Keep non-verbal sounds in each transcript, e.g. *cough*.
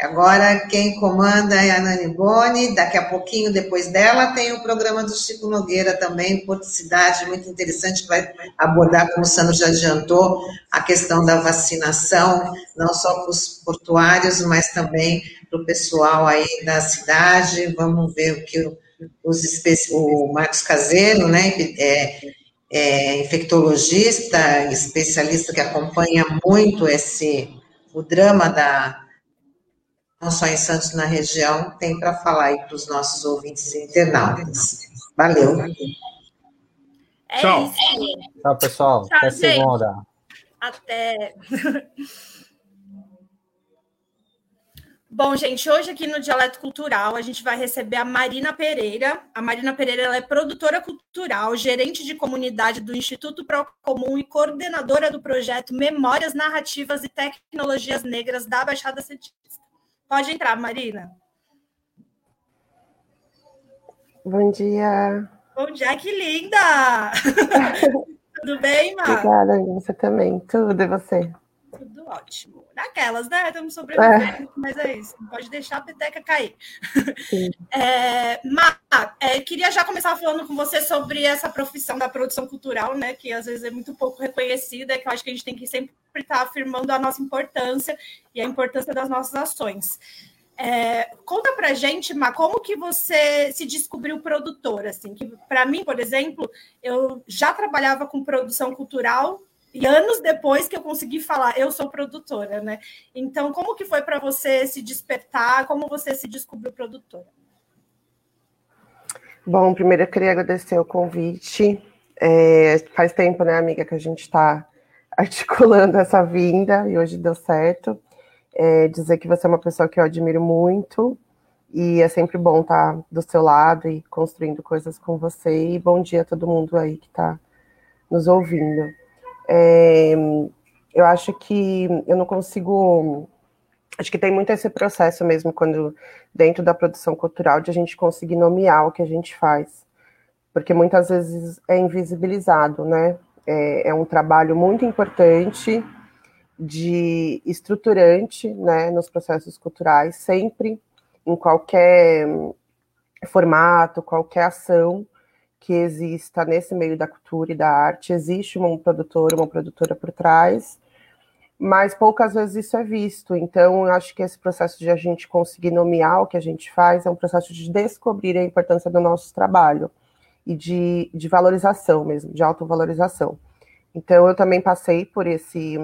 Agora, quem comanda é a Nani Boni, daqui a pouquinho, depois dela, tem o programa do Chico Nogueira também, Porto Cidade, muito interessante, vai abordar, como o Sandro já adiantou, a questão da vacinação, não só para os portuários, mas também para o pessoal aí da cidade. Vamos ver o que os, o Marcos Caseiro, né, é, é infectologista, especialista que acompanha muito esse, o drama da não só em Santos, na região, tem para falar aí para os nossos ouvintes internautas. Valeu. É Tchau. Isso. Tchau, pessoal. Tchau, Até gente. segunda. Até. *laughs* Bom, gente, hoje aqui no Dialeto Cultural a gente vai receber a Marina Pereira. A Marina Pereira ela é produtora cultural, gerente de comunidade do Instituto Procomum e coordenadora do projeto Memórias Narrativas e Tecnologias Negras da Baixada Santista. Pode entrar, Marina. Bom dia. Bom dia, que linda! *laughs* Tudo bem, Mar? Obrigada, você também. Tudo, e você? Tudo ótimo. Naquelas, né? Estamos sobrevivendo, é. mas é isso. Não pode deixar a peteca cair. *laughs* É, Mar, é, queria já começar falando com você sobre essa profissão da produção cultural, né? Que às vezes é muito pouco reconhecida, que eu acho que a gente tem que sempre estar afirmando a nossa importância e a importância das nossas ações. É, conta pra gente, Má, como que você se descobriu produtora? Assim, que para mim, por exemplo, eu já trabalhava com produção cultural e anos depois que eu consegui falar, eu sou produtora, né? Então, como que foi para você se despertar? Como você se descobriu produtora? Bom, primeiro eu queria agradecer o convite. É, faz tempo, né, amiga, que a gente está *laughs* articulando essa vinda e hoje deu certo. É, dizer que você é uma pessoa que eu admiro muito e é sempre bom estar do seu lado e construindo coisas com você. E bom dia a todo mundo aí que está nos ouvindo. É, eu acho que eu não consigo. Acho que tem muito esse processo mesmo, quando dentro da produção cultural, de a gente conseguir nomear o que a gente faz. Porque muitas vezes é invisibilizado, né? É, é um trabalho muito importante, de estruturante, né, nos processos culturais, sempre, em qualquer formato, qualquer ação que exista nesse meio da cultura e da arte, existe um produtor, uma produtora por trás, mas poucas vezes isso é visto. Então, eu acho que esse processo de a gente conseguir nomear o que a gente faz é um processo de descobrir a importância do nosso trabalho e de, de valorização mesmo, de autovalorização. Então, eu também passei por esse,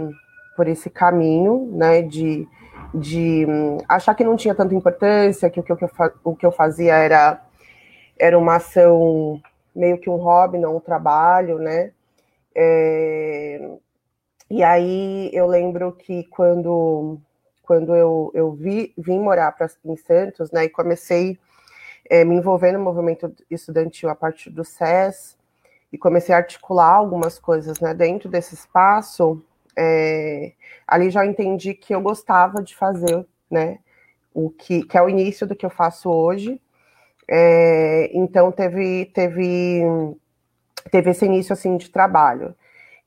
por esse caminho, né, de, de hum, achar que não tinha tanta importância, que o que eu, o que eu fazia era, era uma ação meio que um hobby, não um trabalho, né? É... E aí eu lembro que quando, quando eu, eu vi, vim morar pra, em Santos, né, e comecei é, me envolver no movimento estudantil a partir do SES, e comecei a articular algumas coisas né, dentro desse espaço, é, ali já entendi que eu gostava de fazer, né, o que, que é o início do que eu faço hoje, é, então teve, teve, teve esse início assim de trabalho.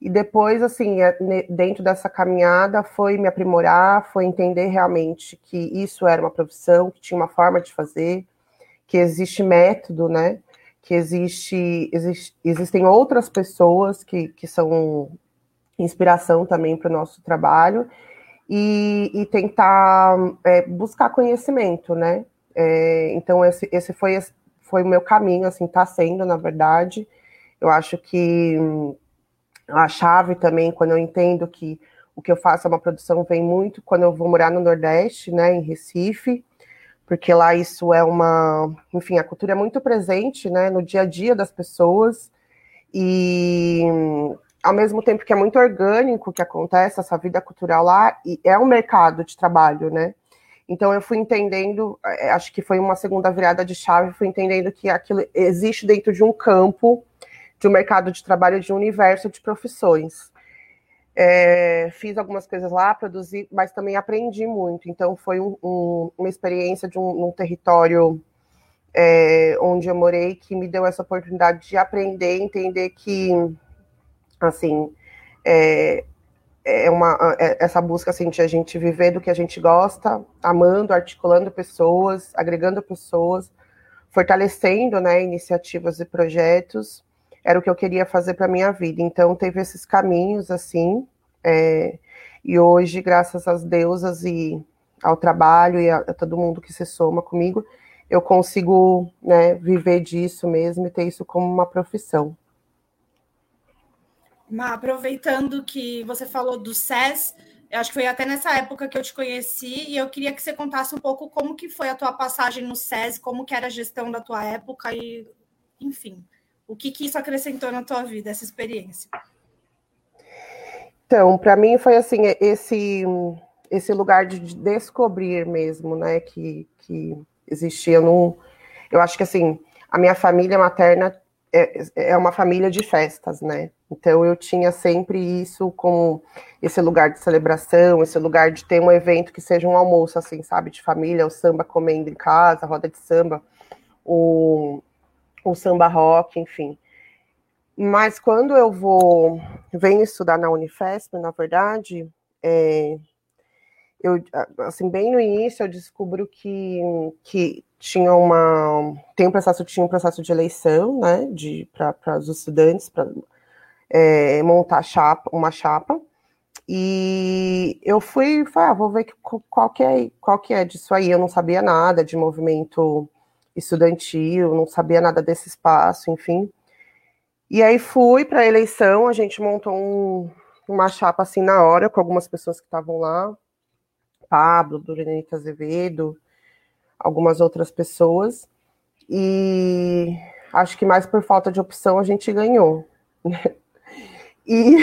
E depois, assim, é, dentro dessa caminhada, foi me aprimorar, foi entender realmente que isso era uma profissão, que tinha uma forma de fazer, que existe método, né? Que existe, existe existem outras pessoas que, que são inspiração também para o nosso trabalho, e, e tentar é, buscar conhecimento, né? É, então, esse, esse foi, foi o meu caminho, assim, está sendo, na verdade. Eu acho que a chave também, quando eu entendo que o que eu faço é uma produção, vem muito quando eu vou morar no Nordeste, né, em Recife, porque lá isso é uma. Enfim, a cultura é muito presente, né, no dia a dia das pessoas, e ao mesmo tempo que é muito orgânico que acontece essa vida cultural lá, e é um mercado de trabalho, né? Então eu fui entendendo, é, acho que foi uma segunda virada de chave, fui entendendo que aquilo existe dentro de um campo, de um mercado de trabalho, de um universo de profissões. É, fiz algumas coisas lá, produzi, mas também aprendi muito. Então foi um, um, uma experiência de um, um território é, onde eu morei que me deu essa oportunidade de aprender, entender que, assim, é, é uma é essa busca assim de a gente viver do que a gente gosta, amando, articulando pessoas, agregando pessoas, fortalecendo, né, iniciativas e projetos, era o que eu queria fazer para minha vida. Então teve esses caminhos assim, é, e hoje, graças às deusas e ao trabalho e a, a todo mundo que se soma comigo, eu consigo né, viver disso mesmo e ter isso como uma profissão. Ma, aproveitando que você falou do SES, eu acho que foi até nessa época que eu te conheci e eu queria que você contasse um pouco como que foi a tua passagem no SES, como que era a gestão da tua época e, enfim, o que, que isso acrescentou na tua vida, essa experiência. Então, para mim foi assim, esse esse lugar de descobrir mesmo, né, que, que existia num... Eu acho que, assim, a minha família materna é, é uma família de festas, né? Então eu tinha sempre isso como esse lugar de celebração, esse lugar de ter um evento que seja um almoço, assim, sabe, de família, o samba comendo em casa, roda de samba, o, o samba rock, enfim. Mas quando eu vou, venho estudar na Unifesp, na verdade, é, eu, assim, bem no início eu descubro que, que tinha uma, tem um processo, tinha um processo de eleição, né, de, para os estudantes, para é, montar chapa, uma chapa, e eu fui, falei, ah, vou ver qual, que é, qual que é disso aí, eu não sabia nada de movimento estudantil, não sabia nada desse espaço, enfim, e aí fui para a eleição, a gente montou um, uma chapa assim na hora, com algumas pessoas que estavam lá, Pablo, Dorenita Azevedo, algumas outras pessoas. E acho que mais por falta de opção a gente ganhou. *laughs* E,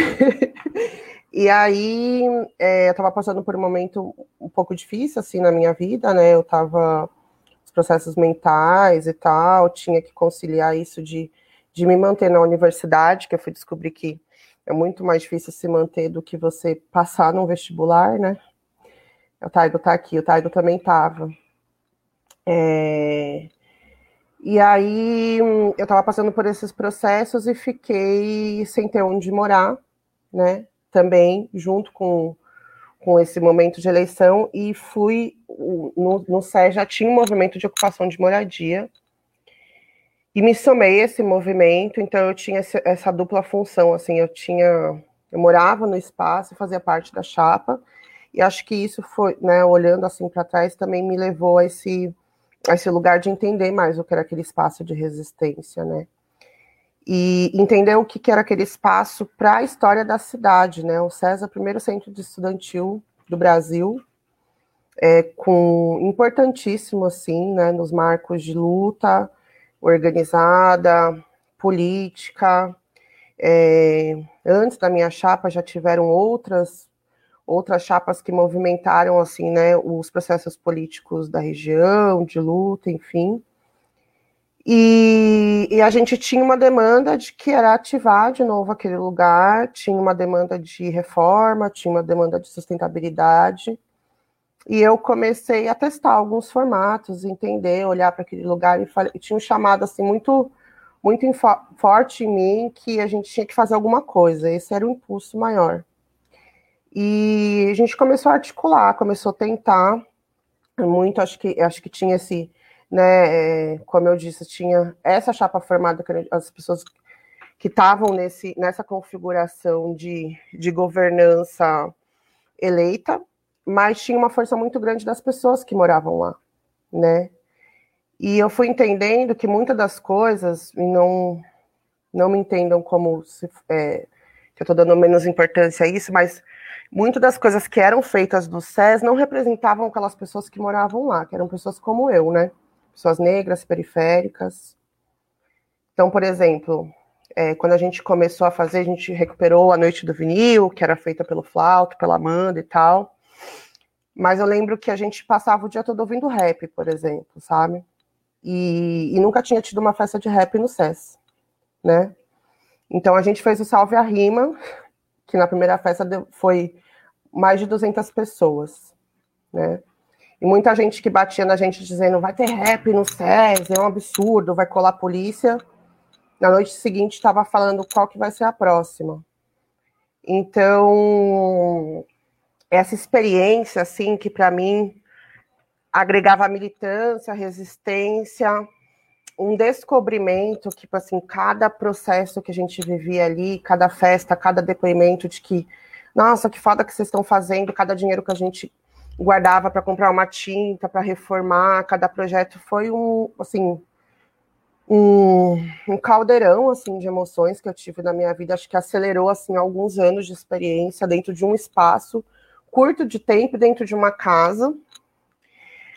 *laughs* e aí é, eu estava passando por um momento um pouco difícil assim na minha vida, né? Eu estava os processos mentais e tal, tinha que conciliar isso de, de me manter na universidade, que eu fui descobrir que é muito mais difícil se manter do que você passar num vestibular, né? O Taigo tá aqui, o Taigo também tava. É... E aí eu estava passando por esses processos e fiquei sem ter onde morar, né? Também junto com, com esse momento de eleição e fui no, no SE já tinha um movimento de ocupação de moradia e me somei a esse movimento, então eu tinha essa dupla função, assim, eu tinha eu morava no espaço, fazia parte da chapa e acho que isso foi, né, olhando assim para trás, também me levou a esse, a esse lugar de entender mais o que era aquele espaço de resistência, né? E entender o que, era aquele espaço para a história da cidade, né? O César, primeiro centro de estudantil do Brasil, é, com importantíssimo assim, né, nos marcos de luta organizada, política. É, antes da minha chapa já tiveram outras outras chapas que movimentaram assim, né, os processos políticos da região, de luta, enfim. E, e, a gente tinha uma demanda de que era ativar de novo aquele lugar, tinha uma demanda de reforma, tinha uma demanda de sustentabilidade. E eu comecei a testar alguns formatos, entender, olhar para aquele lugar e, falei, e tinha um chamado assim muito muito forte em mim que a gente tinha que fazer alguma coisa. Esse era o impulso maior. E a gente começou a articular, começou a tentar muito, acho que acho que tinha esse, né, é, como eu disse, tinha essa chapa formada as pessoas que estavam nesse nessa configuração de, de governança eleita, mas tinha uma força muito grande das pessoas que moravam lá, né? E eu fui entendendo que muitas das coisas, e não, não me entendam como se, é, que eu estou dando menos importância a isso, mas muitas das coisas que eram feitas do SES não representavam aquelas pessoas que moravam lá, que eram pessoas como eu, né? Pessoas negras, periféricas. Então, por exemplo, é, quando a gente começou a fazer, a gente recuperou a Noite do Vinil, que era feita pelo Flauto, pela Amanda e tal. Mas eu lembro que a gente passava o dia todo ouvindo rap, por exemplo, sabe? E, e nunca tinha tido uma festa de rap no SES, né? Então a gente fez o Salve a Rima, que na primeira festa foi mais de 200 pessoas, né? E muita gente que batia na gente dizendo vai ter rap no SES, é um absurdo, vai colar a polícia. Na noite seguinte estava falando qual que vai ser a próxima. Então, essa experiência, assim, que para mim agregava militância, resistência, um descobrimento que, tipo assim, cada processo que a gente vivia ali, cada festa, cada depoimento de que, nossa, que foda que vocês estão fazendo, cada dinheiro que a gente guardava para comprar uma tinta, para reformar, cada projeto foi um, assim, um, um, caldeirão, assim, de emoções que eu tive na minha vida, acho que acelerou, assim, alguns anos de experiência dentro de um espaço curto de tempo, dentro de uma casa,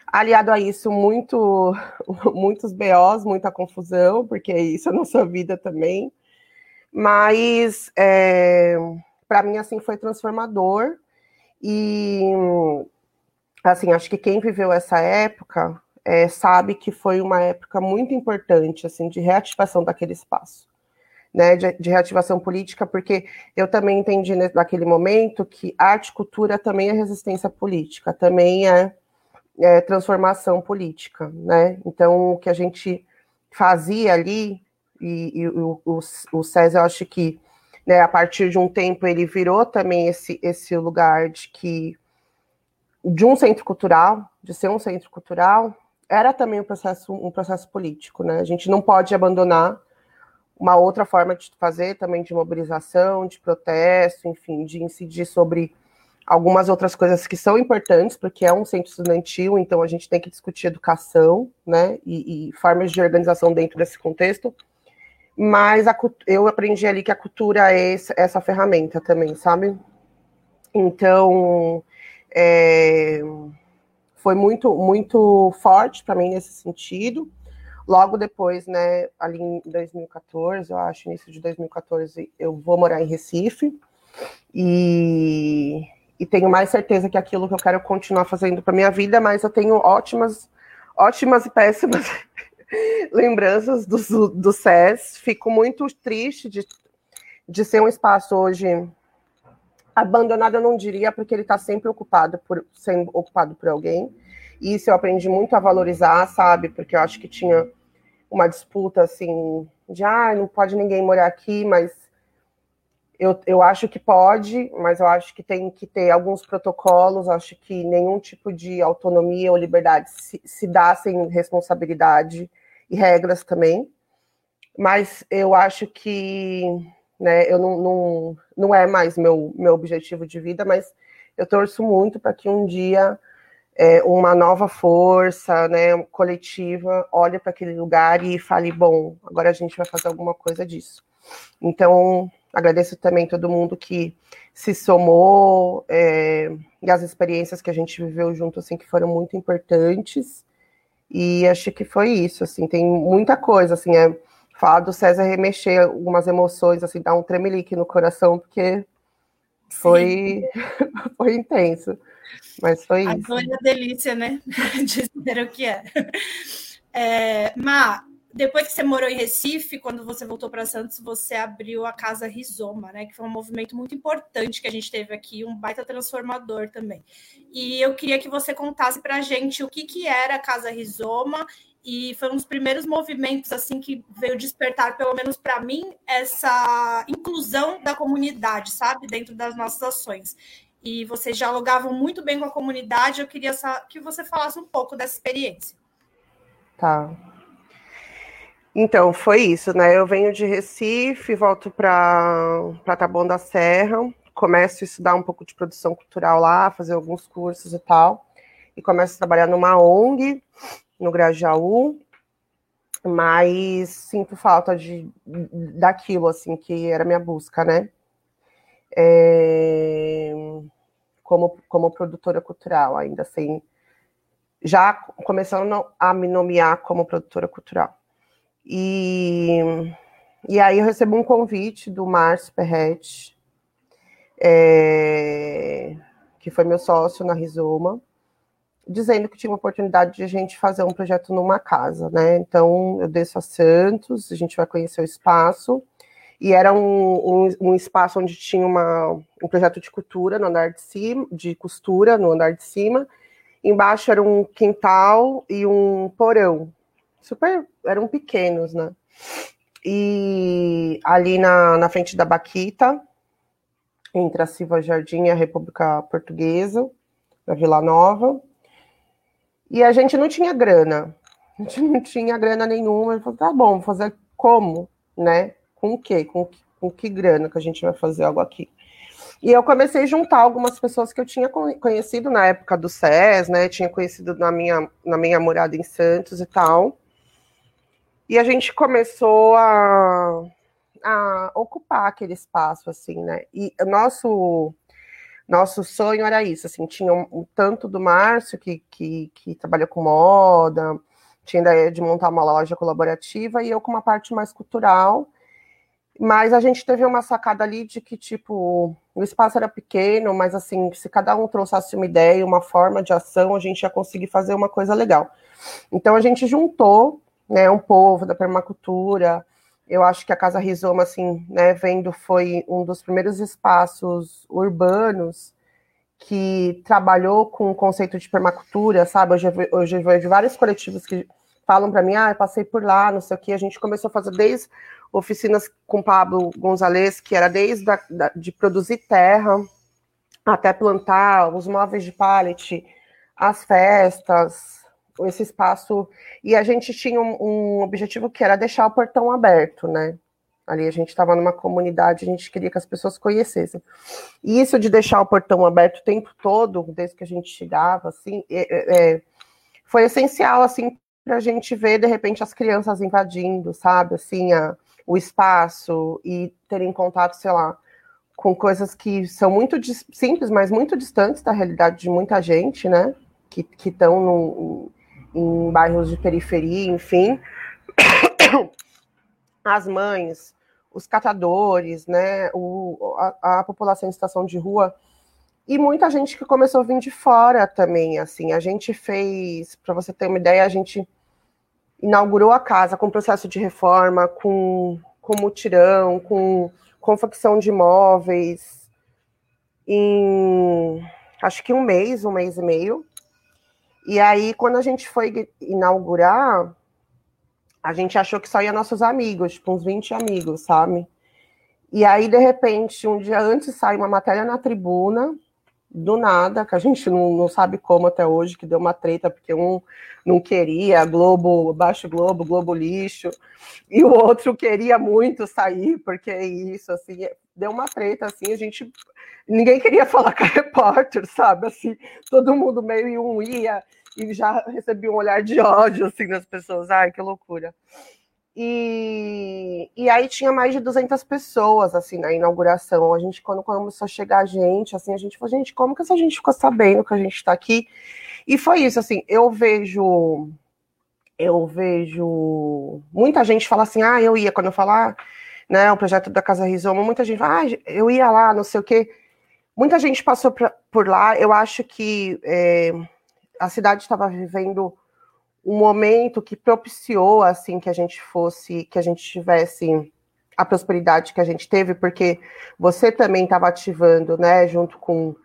aliado a isso, muito, *laughs* muitos BOs, muita confusão, porque isso é nossa vida também, mas, é, para mim, assim, foi transformador, e assim, acho que quem viveu essa época é, sabe que foi uma época muito importante, assim, de reativação daquele espaço, né, de, de reativação política, porque eu também entendi naquele momento que arte e cultura também é resistência política, também é, é transformação política, né, então o que a gente fazia ali, e, e o, o, o César, eu acho que, né, a partir de um tempo ele virou também esse, esse lugar de que de um centro cultural, de ser um centro cultural, era também um processo, um processo político, né? A gente não pode abandonar uma outra forma de fazer também de mobilização, de protesto, enfim, de incidir sobre algumas outras coisas que são importantes, porque é um centro estudantil, então a gente tem que discutir educação, né, e, e formas de organização dentro desse contexto. Mas a, eu aprendi ali que a cultura é essa, ferramenta também, sabe? Então, é, foi muito, muito forte para mim nesse sentido. Logo depois, né, ali em 2014, eu acho, início de 2014, eu vou morar em Recife e, e tenho mais certeza que é aquilo que eu quero continuar fazendo para minha vida, mas eu tenho ótimas, ótimas e péssimas *laughs* lembranças do, do SES. Fico muito triste de, de ser um espaço hoje abandonado eu não diria, porque ele está sempre ocupado por sendo ocupado por alguém. E isso eu aprendi muito a valorizar, sabe? Porque eu acho que tinha uma disputa assim de ah, não pode ninguém morar aqui, mas eu, eu acho que pode, mas eu acho que tem que ter alguns protocolos, acho que nenhum tipo de autonomia ou liberdade se, se dá sem responsabilidade e regras também. Mas eu acho que né? Eu não, não, não é mais meu, meu objetivo de vida, mas eu torço muito para que um dia é, uma nova força, né, coletiva, olhe para aquele lugar e fale, bom, agora a gente vai fazer alguma coisa disso. Então, agradeço também todo mundo que se somou é, e as experiências que a gente viveu junto, assim, que foram muito importantes. E acho que foi isso, assim, tem muita coisa, assim, é, falar do César remexer algumas emoções, assim, dar um tremelique no coração, porque foi, *laughs* foi intenso. Mas foi a isso. A delícia, né? *laughs* Dizer o que é. é. Má, depois que você morou em Recife, quando você voltou para Santos, você abriu a Casa Rizoma, né? Que foi um movimento muito importante que a gente teve aqui, um baita transformador também. E eu queria que você contasse para a gente o que, que era a Casa Rizoma e foi um dos primeiros movimentos assim que veio despertar, pelo menos para mim, essa inclusão da comunidade, sabe, dentro das nossas ações. E vocês dialogavam muito bem com a comunidade. Eu queria que você falasse um pouco dessa experiência. Tá. Então, foi isso, né? Eu venho de Recife, volto para Taboão da Serra, começo a estudar um pouco de produção cultural lá, fazer alguns cursos e tal, e começo a trabalhar numa ONG no Grajaú, mas sinto falta de daquilo assim que era minha busca, né? É, como, como produtora cultural, ainda assim, já começando a me nomear como produtora cultural. E, e aí eu recebo um convite do Márcio Perret, é, que foi meu sócio na Rizoma, dizendo que tinha uma oportunidade de a gente fazer um projeto numa casa, né? Então eu desço a Santos, a gente vai conhecer o espaço, e era um, um, um espaço onde tinha uma, um projeto de cultura no andar de cima, de costura no andar de cima. Embaixo era um quintal e um porão. Super, eram pequenos, né? E ali na, na frente da Baquita, entre a Silva Jardim e a República Portuguesa, na Vila Nova. E a gente não tinha grana, a gente não tinha grana nenhuma. Eu falei, tá bom, fazer como, né? Com o quê? Com, com que grana que a gente vai fazer algo aqui? E eu comecei a juntar algumas pessoas que eu tinha conhecido na época do SES, né? Tinha conhecido na minha, na minha morada em Santos e tal. E a gente começou a, a ocupar aquele espaço, assim, né? E nosso nosso sonho era isso, assim, tinha um, um tanto do Márcio, que, que, que trabalha com moda, tinha ideia de montar uma loja colaborativa, e eu com uma parte mais cultural, mas a gente teve uma sacada ali de que, tipo, o espaço era pequeno, mas assim, se cada um trouxesse uma ideia, uma forma de ação, a gente ia conseguir fazer uma coisa legal. Então a gente juntou, né, um povo da permacultura. Eu acho que a Casa Rizoma, assim, né, vendo, foi um dos primeiros espaços urbanos que trabalhou com o conceito de permacultura, sabe? Hoje, eu vejo vários coletivos que falam para mim, ah, eu passei por lá, não sei o que. A gente começou a fazer desde oficinas com Pablo Gonzalez, que era desde da, de produzir terra até plantar os móveis de pallet, as festas, esse espaço. E a gente tinha um, um objetivo que era deixar o portão aberto, né? Ali a gente estava numa comunidade, a gente queria que as pessoas conhecessem. E isso de deixar o portão aberto o tempo todo, desde que a gente chegava, assim, é, é, foi essencial, assim, para a gente ver, de repente, as crianças invadindo, sabe, assim, a, o espaço e terem contato, sei lá, com coisas que são muito simples, mas muito distantes da realidade de muita gente, né? Que estão em bairros de periferia, enfim. *coughs* As mães, os catadores, né? O, a, a população em situação de rua e muita gente que começou a vir de fora também, assim, a gente fez, para você ter uma ideia, a gente inaugurou a casa com processo de reforma, com, com mutirão, com confecção de móveis, em acho que um mês, um mês e meio. E aí, quando a gente foi inaugurar, a gente achou que só ia nossos amigos, tipo uns 20 amigos, sabe? E aí, de repente, um dia antes sai uma matéria na tribuna do nada, que a gente não, não sabe como até hoje, que deu uma treta, porque um não queria, Globo, Baixo Globo, Globo Lixo, e o outro queria muito sair, porque é isso, assim, deu uma treta, assim, a gente, ninguém queria *laughs* falar com a repórter, sabe, assim, todo mundo meio um ia, e já recebia um olhar de ódio, assim, das pessoas, ai, que loucura. E, e aí tinha mais de 200 pessoas, assim, na inauguração. A gente, quando começou a chegar a gente, assim, a gente falou, gente, como que essa gente ficou sabendo que a gente está aqui? E foi isso, assim, eu vejo, eu vejo muita gente fala assim, ah, eu ia, quando eu falar, né, o projeto da Casa Rizoma, muita gente fala, ah, eu ia lá, não sei o quê. Muita gente passou pra, por lá, eu acho que é, a cidade estava vivendo um momento que propiciou assim que a gente fosse, que a gente tivesse a prosperidade que a gente teve, porque você também estava ativando, né, junto com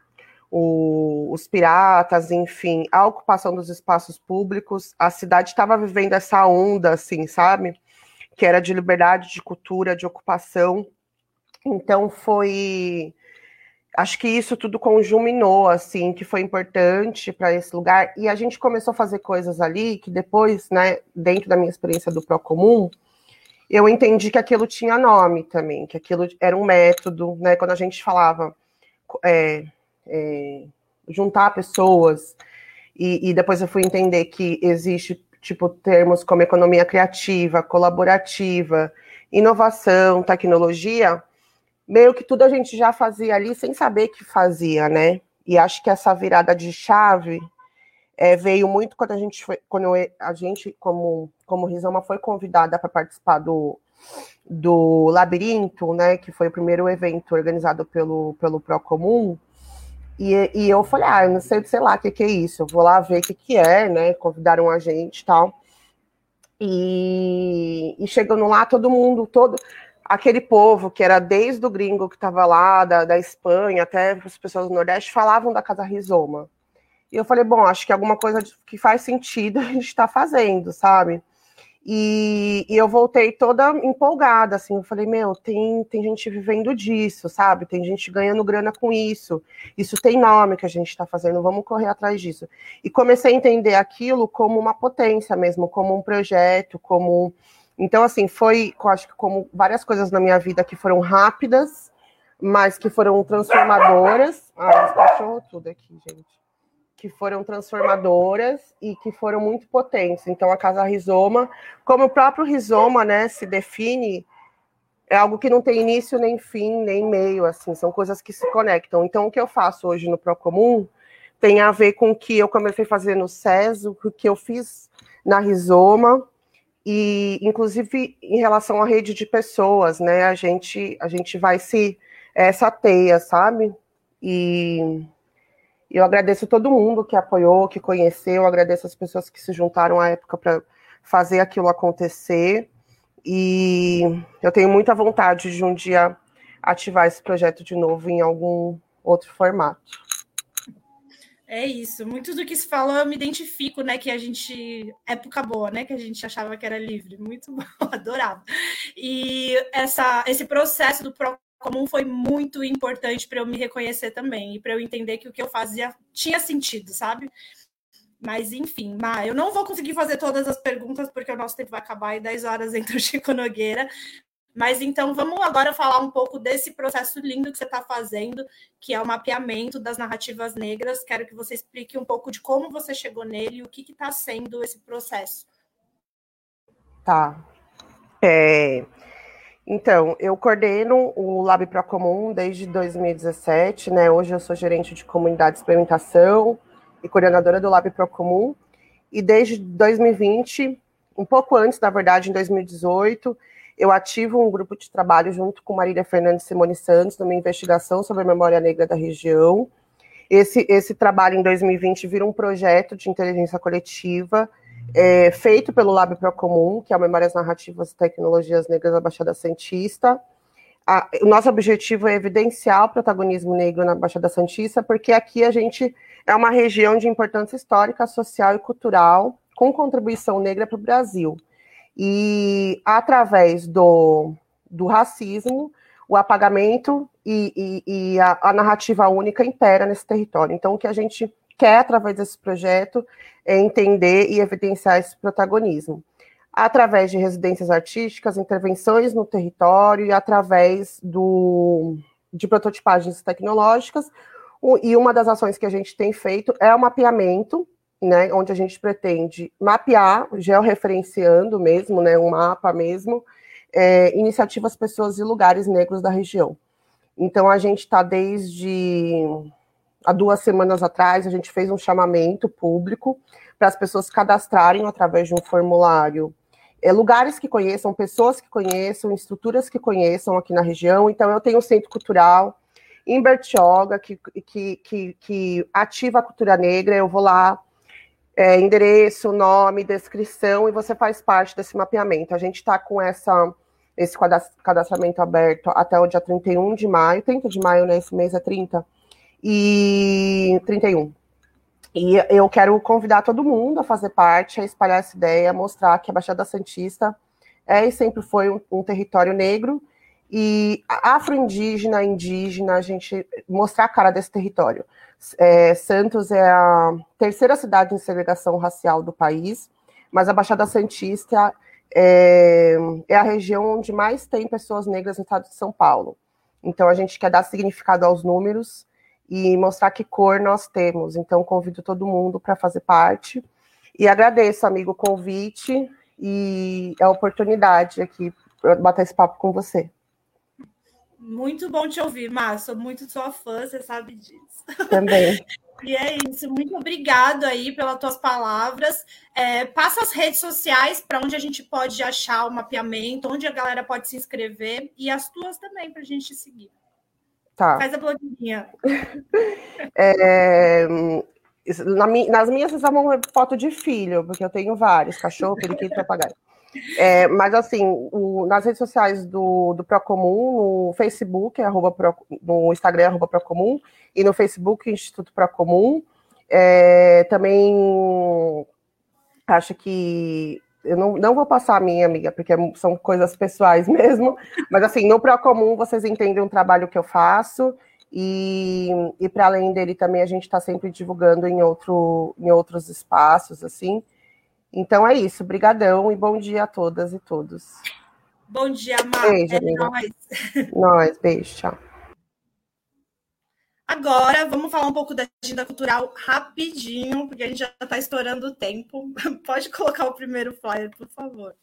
o, os piratas, enfim, a ocupação dos espaços públicos, a cidade estava vivendo essa onda, assim, sabe? Que era de liberdade, de cultura, de ocupação. Então foi acho que isso tudo conjuminou, assim, que foi importante para esse lugar. E a gente começou a fazer coisas ali que depois, né, dentro da minha experiência do Procomum, eu entendi que aquilo tinha nome também, que aquilo era um método, né? Quando a gente falava é, é, juntar pessoas, e, e depois eu fui entender que existe, tipo, termos como economia criativa, colaborativa, inovação, tecnologia, meio que tudo a gente já fazia ali sem saber que fazia, né? E acho que essa virada de chave é, veio muito quando a gente foi, quando a gente, como, como Rizoma, foi convidada para participar do, do Labirinto, né? Que foi o primeiro evento organizado pelo, pelo Procomum. E, e eu falei, ah, eu não sei, sei lá o que, que é isso, eu vou lá ver o que, que é, né? Convidaram a gente e tal. E, e chegando lá, todo mundo, todo aquele povo que era desde o gringo que estava lá, da, da Espanha, até as pessoas do Nordeste, falavam da Casa Rizoma. E eu falei, bom, acho que alguma coisa que faz sentido *laughs* a gente está fazendo, sabe? E, e, eu voltei toda empolgada, assim, eu falei, meu, tem, tem gente vivendo disso, sabe? Tem gente ganhando grana com isso. Isso tem nome que a gente está fazendo, vamos correr atrás disso. E comecei a entender aquilo como uma potência mesmo, como um projeto, como. Então, assim, foi, eu acho que como várias coisas na minha vida que foram rápidas, mas que foram transformadoras. Ah, os tudo aqui, gente que foram transformadoras e que foram muito potentes. Então, a Casa Rizoma, como o próprio Rizoma, né, se define, é algo que não tem início, nem fim, nem meio, assim, são coisas que se conectam. Então, o que eu faço hoje no Procomum tem a ver com o que eu comecei a fazer no SES, o que eu fiz na Rizoma, e inclusive em relação à rede de pessoas, né, a gente, a gente vai se, essa teia, sabe? E eu agradeço todo mundo que apoiou, que conheceu, agradeço as pessoas que se juntaram à época para fazer aquilo acontecer. E eu tenho muita vontade de um dia ativar esse projeto de novo em algum outro formato. É isso. Muito do que se falou, eu me identifico, né? Que a gente. Época boa, né? Que a gente achava que era livre. Muito bom, *laughs* adorava. E essa, esse processo do comum foi muito importante para eu me reconhecer também e para eu entender que o que eu fazia tinha sentido, sabe? Mas enfim, Ma, eu não vou conseguir fazer todas as perguntas porque o nosso tempo vai acabar em 10 horas entre o Chico Nogueira. Mas então vamos agora falar um pouco desse processo lindo que você está fazendo, que é o mapeamento das narrativas negras. Quero que você explique um pouco de como você chegou nele e o que está sendo esse processo. Tá. É, então, eu coordeno o Lab Procomum desde 2017, né? Hoje eu sou gerente de comunidade de experimentação e coordenadora do Lab Procomum. E desde 2020, um pouco antes, na verdade, em 2018, eu ativo um grupo de trabalho junto com Marília Fernandes Simone Santos numa investigação sobre a memória negra da região. Esse, esse trabalho em 2020 vira um projeto de inteligência coletiva é, feito pelo Lab Procomum, que é o Memórias Narrativas e Tecnologias Negras da Baixada Santista. A, o nosso objetivo é evidenciar o protagonismo negro na Baixada Santista, porque aqui a gente é uma região de importância histórica, social e cultural, com contribuição negra para o Brasil. E através do, do racismo, o apagamento e, e, e a, a narrativa única impera nesse território. Então, o que a gente quer, através desse projeto, é entender e evidenciar esse protagonismo. Através de residências artísticas, intervenções no território e através do, de prototipagens tecnológicas. E uma das ações que a gente tem feito é o mapeamento, né, onde a gente pretende mapear, georreferenciando mesmo, né, um mapa mesmo, é, iniciativas, pessoas e lugares negros da região. Então, a gente está desde há duas semanas atrás, a gente fez um chamamento público para as pessoas cadastrarem através de um formulário é, lugares que conheçam, pessoas que conheçam, estruturas que conheçam aqui na região. Então, eu tenho um centro cultural em Bertioga, que, que, que, que ativa a cultura negra. Eu vou lá, é, endereço, nome, descrição, e você faz parte desse mapeamento. A gente está com essa, esse cadastramento aberto até o dia 31 de maio, 30 de maio, né? Esse mês é 30 e 31. E eu quero convidar todo mundo a fazer parte, a espalhar essa ideia, mostrar que a Baixada Santista é e sempre foi um, um território negro e afro-indígena, indígena, a gente mostrar a cara desse território. É, Santos é a terceira cidade em segregação racial do país, mas a Baixada Santista é, é a região onde mais tem pessoas negras no estado de São Paulo. Então a gente quer dar significado aos números e mostrar que cor nós temos. Então, convido todo mundo para fazer parte. E agradeço, amigo, o convite e a oportunidade aqui para bater esse papo com você. Muito bom te ouvir, Márcia. Sou muito sua fã, você sabe disso. Também. *laughs* e é isso. Muito obrigado aí pelas tuas palavras. É, passa as redes sociais para onde a gente pode achar o mapeamento, onde a galera pode se inscrever e as tuas também para a gente seguir. Tá. Faz a blogueirinha. *laughs* É, na, nas minhas vocês chamam foto de filho, porque eu tenho vários, cachorro, periquito, papagaio. É, mas assim, o, nas redes sociais do, do Procomum, no Facebook, é arroba Pro, no Instagram é arroba Procomum, e no Facebook Instituto Procomum. É, também acho que eu não, não vou passar a minha, amiga, porque são coisas pessoais *laughs* mesmo, mas assim, no Procomum vocês entendem o trabalho que eu faço, e, e para além dele também a gente está sempre divulgando em, outro, em outros espaços, assim. Então é isso, brigadão e bom dia a todas e todos. Bom dia, Mar. Beijo, é amiga. Nós. *laughs* nós, beijo, tchau. Agora, vamos falar um pouco da agenda cultural rapidinho, porque a gente já está estourando o tempo. *laughs* Pode colocar o primeiro flyer, por favor.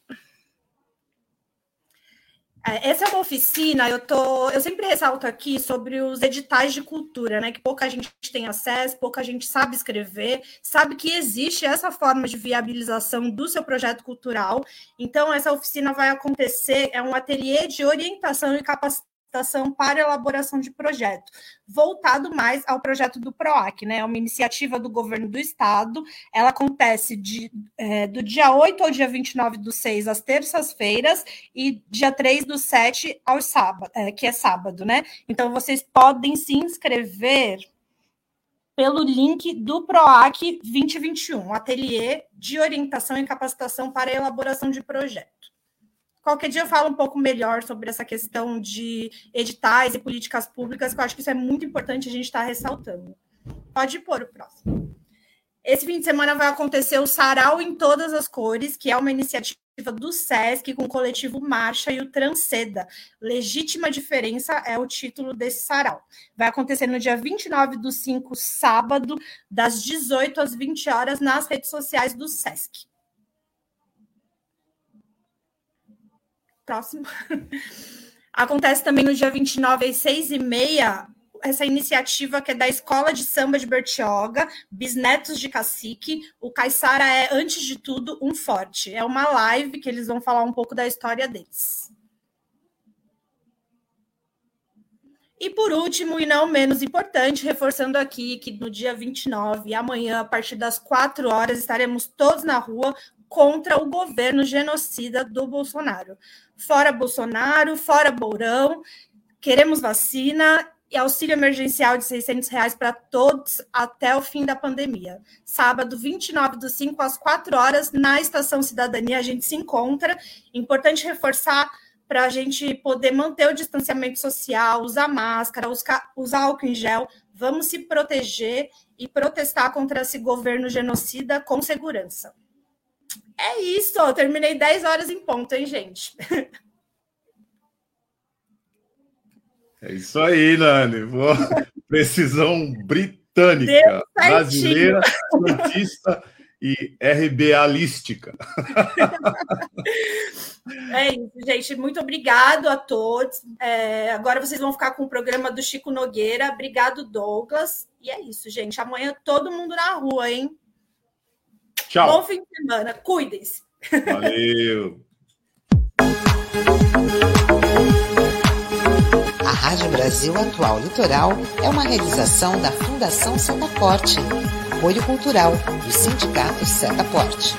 É, essa é uma oficina, eu, tô, eu sempre ressalto aqui sobre os editais de cultura, né? Que pouca gente tem acesso, pouca gente sabe escrever, sabe que existe essa forma de viabilização do seu projeto cultural. Então, essa oficina vai acontecer, é um ateliê de orientação e capacitação capacitação para elaboração de projeto, voltado mais ao projeto do PROAC, né? É uma iniciativa do governo do estado. Ela acontece de, é, do dia 8 ao dia 29 do 6, às terças-feiras, e dia 3 do 7 ao sábado, é, que é sábado, né? Então vocês podem se inscrever pelo link do PROAC 2021, ateliê de orientação e capacitação para elaboração de projeto. Qualquer dia eu falo um pouco melhor sobre essa questão de editais e políticas públicas, que eu acho que isso é muito importante a gente estar tá ressaltando. Pode pôr o próximo. Esse fim de semana vai acontecer o Sarau em Todas as Cores, que é uma iniciativa do SESC com o coletivo Marcha e o Transceda. Legítima Diferença é o título desse sarau. Vai acontecer no dia 29 do 5, sábado, das 18 às 20 horas, nas redes sociais do SESC. Próximo. Acontece também no dia 29, às 6 e meia, essa iniciativa que é da Escola de Samba de Bertioga, Bisnetos de Cacique. O Caissara é, antes de tudo, um forte. É uma live que eles vão falar um pouco da história deles. E por último, e não menos importante, reforçando aqui que no dia 29, amanhã, a partir das 4 horas, estaremos todos na rua contra o governo genocida do Bolsonaro. Fora Bolsonaro, fora Bourão, queremos vacina e auxílio emergencial de 600 reais para todos até o fim da pandemia. Sábado, 29 do 5 às 4 horas, na Estação Cidadania, a gente se encontra. Importante reforçar para a gente poder manter o distanciamento social, usar máscara, usar álcool em gel. Vamos se proteger e protestar contra esse governo genocida com segurança. É isso, eu terminei 10 horas em ponto, hein, gente? É isso aí, Nani. Boa. Precisão britânica, brasileira, cientista e RBAlística. É isso, gente. Muito obrigado a todos. É, agora vocês vão ficar com o programa do Chico Nogueira. Obrigado, Douglas. E é isso, gente. Amanhã todo mundo na rua, hein? Tchau. Bom fim de semana. Cuidem-se. Valeu. A Rádio Brasil Atual Litoral é uma realização da Fundação Setaporte, apoio cultural do Sindicato Setaporte.